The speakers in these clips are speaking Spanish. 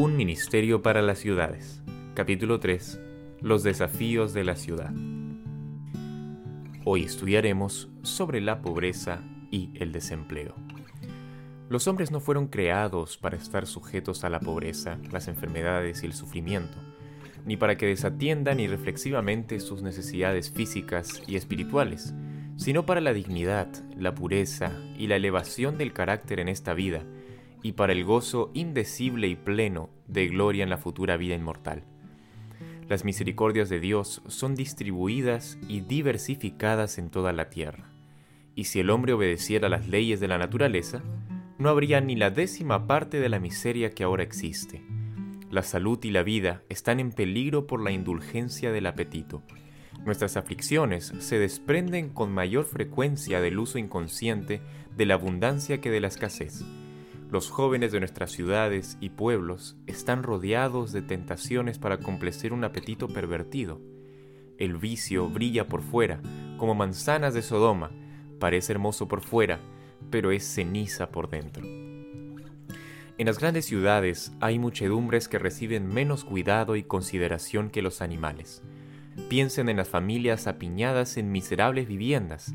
Un ministerio para las ciudades. Capítulo 3. Los desafíos de la ciudad. Hoy estudiaremos sobre la pobreza y el desempleo. Los hombres no fueron creados para estar sujetos a la pobreza, las enfermedades y el sufrimiento, ni para que desatiendan irreflexivamente sus necesidades físicas y espirituales, sino para la dignidad, la pureza y la elevación del carácter en esta vida, y para el gozo indecible y pleno de gloria en la futura vida inmortal. Las misericordias de Dios son distribuidas y diversificadas en toda la tierra, y si el hombre obedeciera las leyes de la naturaleza, no habría ni la décima parte de la miseria que ahora existe. La salud y la vida están en peligro por la indulgencia del apetito, Nuestras aflicciones se desprenden con mayor frecuencia del uso inconsciente de la abundancia que de la escasez. Los jóvenes de nuestras ciudades y pueblos están rodeados de tentaciones para complacer un apetito pervertido. El vicio brilla por fuera, como manzanas de Sodoma, parece hermoso por fuera, pero es ceniza por dentro. En las grandes ciudades hay muchedumbres que reciben menos cuidado y consideración que los animales. Piensen en las familias apiñadas en miserables viviendas,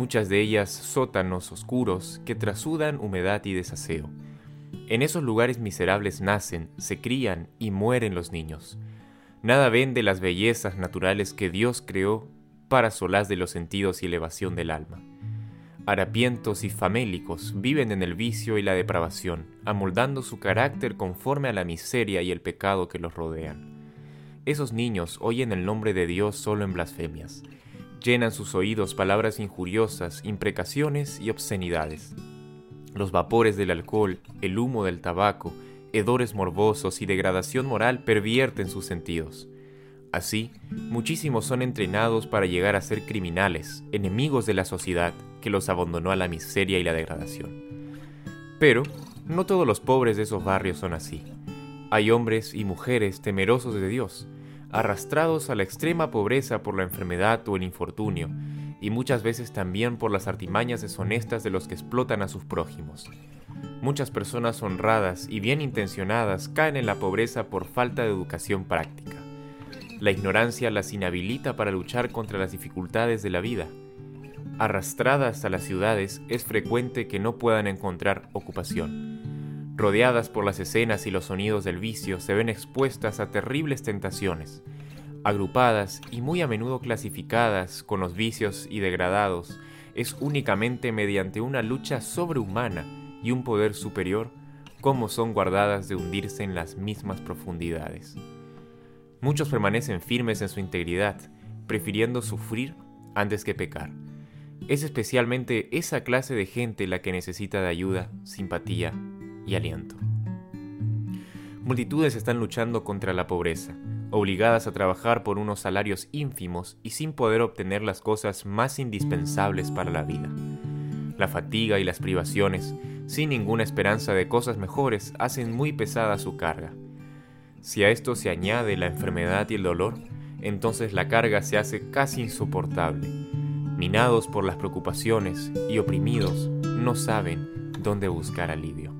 muchas de ellas sótanos oscuros que trasudan humedad y desaseo. En esos lugares miserables nacen, se crían y mueren los niños. Nada ven de las bellezas naturales que Dios creó para solaz de los sentidos y elevación del alma. Harapientos y famélicos viven en el vicio y la depravación, amoldando su carácter conforme a la miseria y el pecado que los rodean. Esos niños oyen el nombre de Dios solo en blasfemias. Llenan sus oídos palabras injuriosas, imprecaciones y obscenidades. Los vapores del alcohol, el humo del tabaco, hedores morbosos y degradación moral pervierten sus sentidos. Así, muchísimos son entrenados para llegar a ser criminales, enemigos de la sociedad que los abandonó a la miseria y la degradación. Pero, no todos los pobres de esos barrios son así. Hay hombres y mujeres temerosos de Dios, arrastrados a la extrema pobreza por la enfermedad o el infortunio, y muchas veces también por las artimañas deshonestas de los que explotan a sus prójimos. Muchas personas honradas y bien intencionadas caen en la pobreza por falta de educación práctica. La ignorancia las inhabilita para luchar contra las dificultades de la vida. Arrastradas a las ciudades es frecuente que no puedan encontrar ocupación rodeadas por las escenas y los sonidos del vicio, se ven expuestas a terribles tentaciones. Agrupadas y muy a menudo clasificadas con los vicios y degradados, es únicamente mediante una lucha sobrehumana y un poder superior como son guardadas de hundirse en las mismas profundidades. Muchos permanecen firmes en su integridad, prefiriendo sufrir antes que pecar. Es especialmente esa clase de gente la que necesita de ayuda, simpatía y aliento. Multitudes están luchando contra la pobreza, obligadas a trabajar por unos salarios ínfimos y sin poder obtener las cosas más indispensables para la vida. La fatiga y las privaciones, sin ninguna esperanza de cosas mejores, hacen muy pesada su carga. Si a esto se añade la enfermedad y el dolor, entonces la carga se hace casi insoportable. Minados por las preocupaciones y oprimidos, no saben dónde buscar alivio.